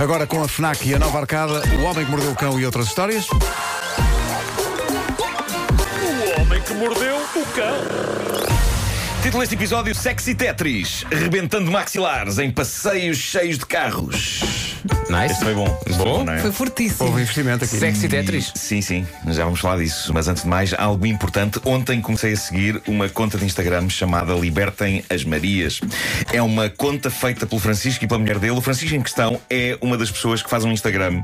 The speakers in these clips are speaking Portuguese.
Agora com a FNAC e a nova arcada, O Homem que Mordeu o Cão e outras histórias. O homem que mordeu o cão. Título deste episódio: Sexy Tetris, rebentando maxilares em passeios cheios de carros. Nice. Este foi bom. Este foi Bom. não é? Foi fortíssimo. Houve investimento aqui. Sexy Tetris. Sim, sim, já vamos falar disso. Mas antes de mais, algo importante. Ontem comecei a seguir uma conta de Instagram chamada Libertem as Marias. É uma conta feita pelo Francisco e pela mulher dele. O Francisco, em questão, é uma das pessoas que faz um Instagram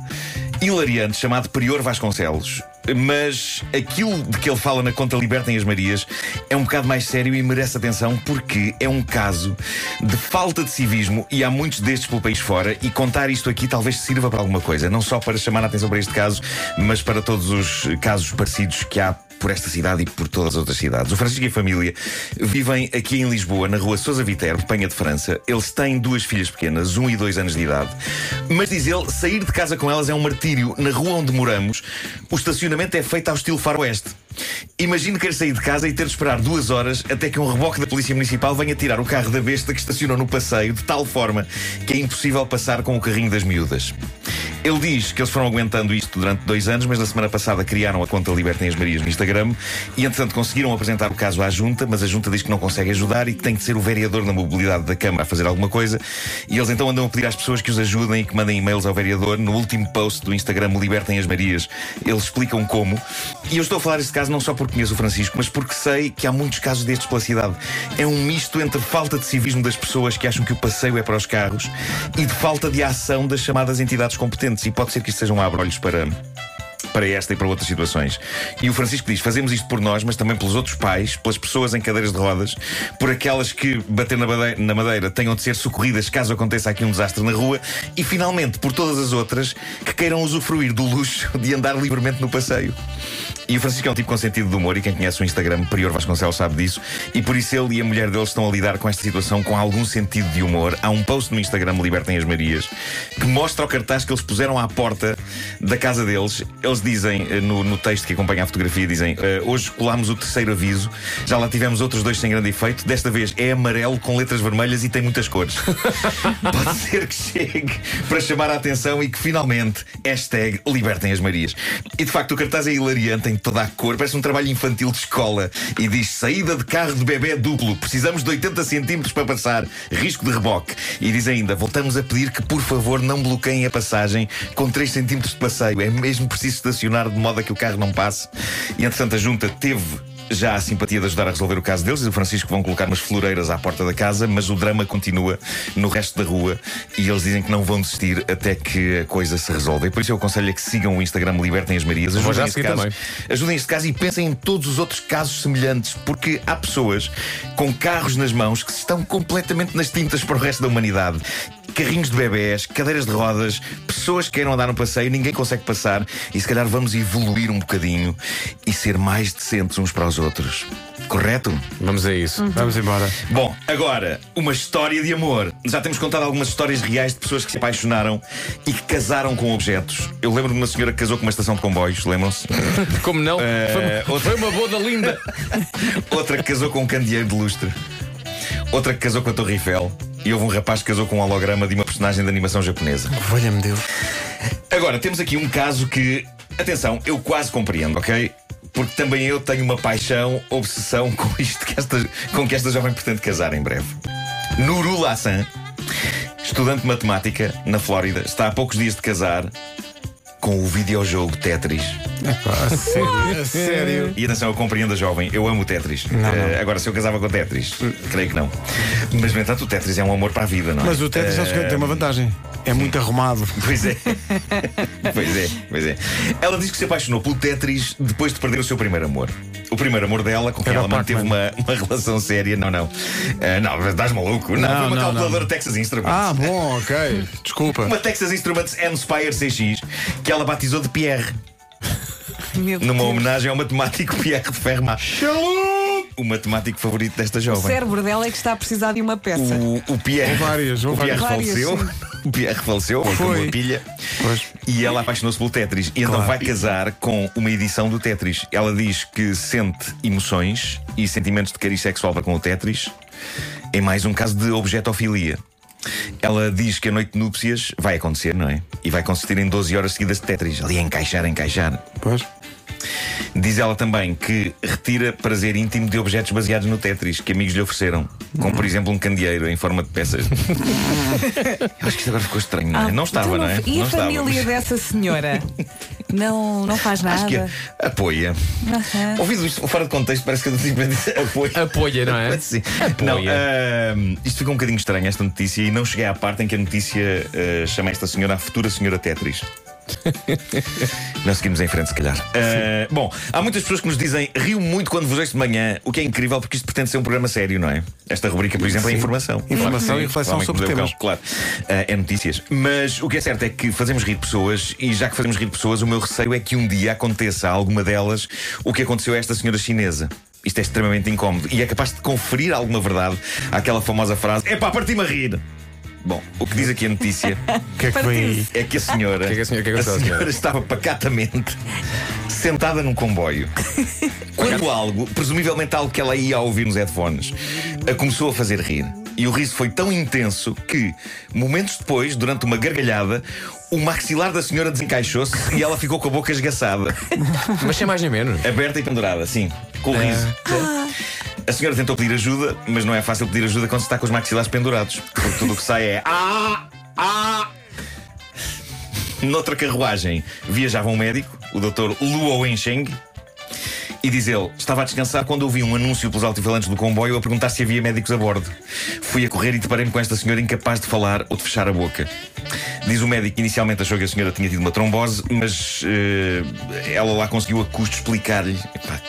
hilariante chamado Prior Vasconcelos. Mas aquilo de que ele fala na conta Libertem as Marias é um bocado mais sério e merece atenção porque é um caso de falta de civismo e há muitos destes pelo país fora. E contar isto aqui talvez sirva para alguma coisa, não só para chamar a atenção para este caso, mas para todos os casos parecidos que há por esta cidade e por todas as outras cidades. O Francisco e a família vivem aqui em Lisboa, na rua Sousa Viterbo, Penha de França. Eles têm duas filhas pequenas, um e dois anos de idade. Mas diz ele, sair de casa com elas é um martírio. Na rua onde moramos, o estacionamento é feito ao estilo faroeste. Imagino querer sair de casa e ter de esperar duas horas até que um reboque da Polícia Municipal venha tirar o carro da besta que estacionou no passeio, de tal forma que é impossível passar com o carrinho das miúdas. Ele diz que eles foram aguentando isto durante dois anos, mas na semana passada criaram a conta Libertem as Marias no Instagram e, entretanto, conseguiram apresentar o caso à Junta, mas a Junta diz que não consegue ajudar e que tem que ser o vereador na mobilidade da Câmara a fazer alguma coisa. E eles então andam a pedir às pessoas que os ajudem e que mandem e-mails ao vereador. No último post do Instagram Libertem as Marias, eles explicam como. E eu estou a falar deste caso não só porque conheço o Francisco, mas porque sei que há muitos casos destes pela cidade. É um misto entre falta de civismo das pessoas que acham que o passeio é para os carros e de falta de ação das chamadas entidades competentes. E pode ser que isto seja um abre-olhos para para esta e para outras situações. E o Francisco diz: fazemos isto por nós, mas também pelos outros pais, pelas pessoas em cadeiras de rodas, por aquelas que, bater na madeira, na madeira, tenham de ser socorridas caso aconteça aqui um desastre na rua, e finalmente por todas as outras que queiram usufruir do luxo de andar livremente no passeio. E o Francisco é um tipo com sentido de humor, e quem conhece o Instagram Prior Vasconcelos sabe disso, e por isso ele e a mulher dele estão a lidar com esta situação com algum sentido de humor. Há um post no Instagram Libertem as Marias que mostra o cartaz que eles puseram à porta da casa deles. Eles dizem, eh, no, no texto que acompanha a fotografia, dizem "Eh, hoje colámos o terceiro aviso, já lá tivemos outros dois sem grande efeito, desta vez é amarelo com letras vermelhas e tem muitas cores. Pode ser que chegue para chamar a atenção e que finalmente hashtag Libertem as Marias. E de facto o cartaz é hilariante, tem toda a cor, parece um trabalho infantil de escola. E diz saída de carro de bebê duplo, precisamos de 80 centímetros para passar, risco de reboque. E diz ainda, voltamos a pedir que por favor não bloqueiem a passagem com 3 centímetros de passeio, é mesmo preciso estacionar de modo a que o carro não passe. E entretanto a junta teve já a simpatia de ajudar a resolver o caso deles e o Francisco vão colocar umas floreiras à porta da casa, mas o drama continua no resto da rua e eles dizem que não vão desistir até que a coisa se resolva. E por isso eu aconselho a que sigam o Instagram Libertem as Marias. Ajudem este caso, também. ajudem este caso e pensem em todos os outros casos semelhantes, porque há pessoas com carros nas mãos que estão completamente nas tintas para o resto da humanidade. Carrinhos de bebés, cadeiras de rodas, pessoas que queiram andar no passeio, ninguém consegue passar e se calhar vamos evoluir um bocadinho e ser mais decentes uns para os outros. Correto? Vamos a isso. Vamos embora. Bom, agora, uma história de amor. Já temos contado algumas histórias reais de pessoas que se apaixonaram e que casaram com objetos. Eu lembro de uma senhora que casou com uma estação de comboios, lembram-se? Como não? Eh, Foi, foi uma boda linda. Outra que casou com um candeeiro de lustre. Outra que casou com a Torre Eiffel. E houve um rapaz que casou com um holograma de uma personagem de animação japonesa. Valha-me Deus. Agora, temos aqui um caso que, atenção, eu quase compreendo, ok? Porque também eu tenho uma paixão, obsessão com isto que esta, com que esta jovem pretende casar em breve. Nuru Lassan, estudante de matemática na Flórida, está há poucos dias de casar com o videojogo Tetris. Epá, a sério. E atenção, eu compreendo a jovem, eu amo o Tetris. Não, Eh, não. agora, se eu casava com o Tetris, creio que não. Mas, no entanto, o Tetris é um amor para a vida, não é? Mas o Tetris Eh, tem uma vantagem. É muito arrumado. Pois é. pois é, pois é. Ela diz que se apaixonou pelo Tetris depois de perder o seu primeiro amor. O primeiro amor dela, com quem ela manteve uma, uma relação séria. Não, não. Ah, não, estás maluco? Não, Não, foi uma não, calculadora não. Texas Instruments. Ah, bom, ok. Desculpa. Uma Texas Instruments M-Spire CX que ela batizou de Pierre, Meu numa Deus. homenagem ao matemático Pierre Fermat. O matemático favorito desta O jovem. cérebro dela é que está a precisar de uma peça. O, o Pierre. Ou várias, ou o Pierre várias. faleceu. Várias, O Pierre faleceu, foi com Foi. uma pilha. Pois. E ela apaixonou-se pelo Tetris. E então Claro. vai casar com uma edição do Tetris. Ela diz que sente emoções e sentimentos de cariz sexual para com o Tetris. É mais um caso de objetofilia. Ela diz que a noite de núpcias vai acontecer, não é? E vai consistir em 12 horas seguidas de Tetris, ali a encaixar, a encaixar. Pois. Diz ela também que retira prazer íntimo de objetos baseados no Tetris que amigos lhe ofereceram, como por exemplo um candeeiro em forma de peças. Eu acho que isto agora ficou estranho, não é? Ah, não estava, então não é? E não a família dessa senhora? Não, não faz nada. Acho que apoia. Aham. Ouvido isto fora de contexto, parece que eu simplesmente disse apoia. Apoia, não é? Sim. Apoia. Não, ahm, isto ficou um bocadinho estranho, esta notícia, e não cheguei à parte em que a notícia ah, chama esta senhora a futura senhora Tetris. Não seguimos em frente, se calhar. Ah, bom, há muitas pessoas que nos dizem rio muito quando vos ouço de manhã, o que é incrível porque isto pretende ser um programa sério, não é? Esta rubrica, por exemplo, é informação. Informação Claro e sim. reflexão sobre temas. cão, Claro, Ah, é notícias. Mas o que é certo é que fazemos rir pessoas, e já que fazemos rir pessoas, o meu receio é que um dia aconteça a alguma delas o que aconteceu a esta senhora chinesa. Isto é extremamente incómodo e é capaz de conferir alguma verdade àquela famosa frase: é pá, parti-me a rir. Bom, o que diz aqui a notícia que é que aí? é que a senhora, que é que a senhora- que é que a senhora senhora? estava pacatamente sentada num comboio. Quando algo, presumivelmente algo que ela ia a ouvir nos headphones, a começou a fazer rir. E o riso foi tão intenso que, momentos depois, durante uma gargalhada, o maxilar da senhora desencaixou-se e ela ficou com a boca esgaçada, Mas sem mais nem menos. aberta e pendurada, assim, com o riso. A senhora tentou pedir ajuda, mas não é fácil pedir ajuda quando se está com os maxilares pendurados. Porque tudo o que sai é Ah! Ah! Noutra carruagem viajava um médico, o Dr. Luo Wensheng, e diz ele: Estava a descansar quando ouvi um anúncio pelos altifalantes do comboio a perguntar se havia médicos a bordo. Fui a correr e deparei-me com esta senhora incapaz de falar ou de fechar a boca. Diz o médico que inicialmente achou que a senhora tinha tido uma trombose, mas eh, ela lá conseguiu a custo explicar-lhe.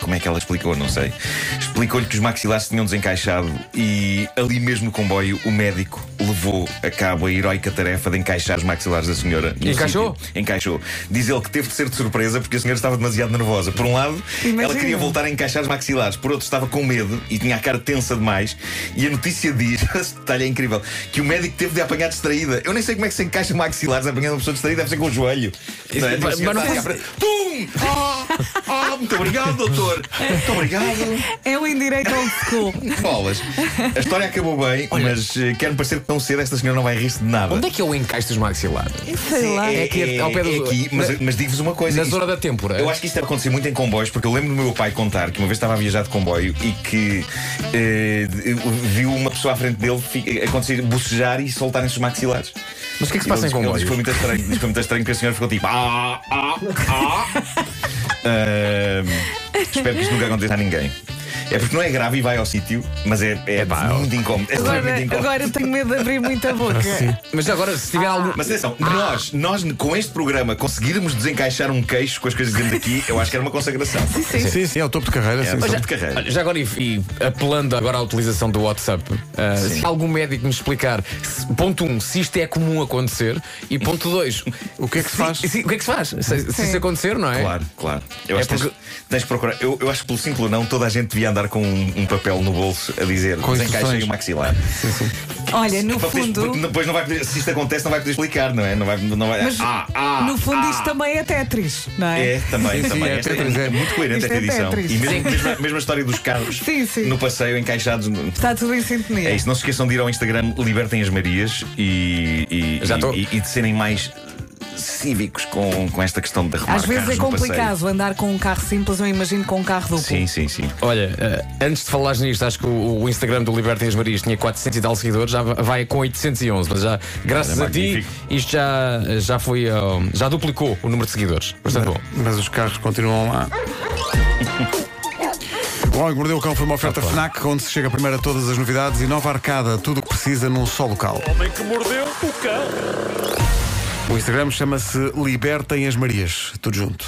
Como é que ela explicou? Não sei. Explicou-lhe que os maxilares se tinham desencaixado e ali mesmo no comboio o médico levou a cabo a heroica tarefa de encaixar os maxilares da senhora. Encaixou? sítio. Encaixou. Diz ele que teve de ser de surpresa porque a senhora estava demasiado nervosa. Por um lado, ela Imagina. queria voltar a encaixar os maxilares, por outro, estava com medo e tinha a cara tensa demais. E a notícia diz, esse detalhe é incrível, que o médico teve de apanhar distraída. Eu nem sei como é que se encaixa maxilares apanhando uma pessoa distraída, deve ser com o joelho. Não é? A mas senhora não frente. Tum! Ah, ah, muito obrigado, doutor. Muito obrigado. É o indireito old school. Bolas. A história acabou bem, mas eh, quero-me parecer que tão cedo esta senhora não vai rir-se de nada. Onde é que é o encaixe dos maxilares? Sei lá. É aqui, ao pé do- é aqui, mas, mas digo-vos uma coisa. Na isto- zona da têmpora. Eu acho que isto deve acontecer muito em comboios, porque eu lembro do meu pai contar que uma vez estava a viajar de comboio e que eh, viu uma pessoa à frente dele fi- acontecer bocejar e soltarem-se os maxilares. Mas o que é que se passa em ele diz que comboios? foi muito estranho. Diz que foi muito estranho que a senhora ficou tipo. Ah, ah, ah. Ahm, espero que isto nunca aconteça a ninguém. É porque não é grave e vai ao sítio, mas é, é Epá, muito incómodo. É extremamente Agora, incómodo. agora eu tenho medo de abrir muita boca. Mas agora, se tiver algum. Mas atenção, nós, nós com este programa conseguirmos desencaixar um queixo com as coisas dentro aqui, eu acho que era uma consagração. Sim, sim, é o topo de carreira. sim, mas sim. já- de carreira. Olha, já agora, e, e apelando agora à utilização do WhatsApp, ah, se algum médico nos explicar, se- ponto um, se isto é comum acontecer, e ponto dois, O que é que se faz? se- o que é que se faz? Se, se isso acontecer, não é? Claro, claro. Eu É acho que tens, porque- tens que procurar. Eu, eu acho que pelo simples ou não, toda a gente devia andar com um, um papel no bolso a dizer Com desencaixei o maxilar. Olha, no Para poderes- fundo. depois não vai poder, se isto acontece, não vai poder explicar, não é? Não vai, não vai, Mas ah, ah, no fundo ah. isto também é Tetris, não é? É, também, Sim, sim, também. é Esta é, Tetris, é. muito coerente Isto esta é edição. Tetris. E mesmo, mesmo, a- mesmo a história dos carros Sim, sim. no passeio encaixados. No... Está tudo em sintonia. É isso, não se esqueçam de ir ao Instagram Libertem as Marias e, e, e- e- e de serem mais cívicos com, com esta questão de arrumar Às vezes carros é passeio. complicado andar com um carro simples, eu imagino com um carro duplo. Sim, sim, sim. Olha, ah, antes de falares nisto, acho que o, o Instagram do Libertem as Marias tinha 400 e tal seguidores, já vai com 811, mas já, graças a ti, magnífico. isto já, já foi, ah, já duplicou o número de seguidores. Bastante bom. Mas os carros continuam lá. O Homem que Mordeu o Cão foi uma oferta FNAC, onde se chega primeiro a todas as novidades e nova arcada, tudo o que precisa num só local. O homem que mordeu o cão. O Instagram chama-se Libertem as Marias. Tudo junto.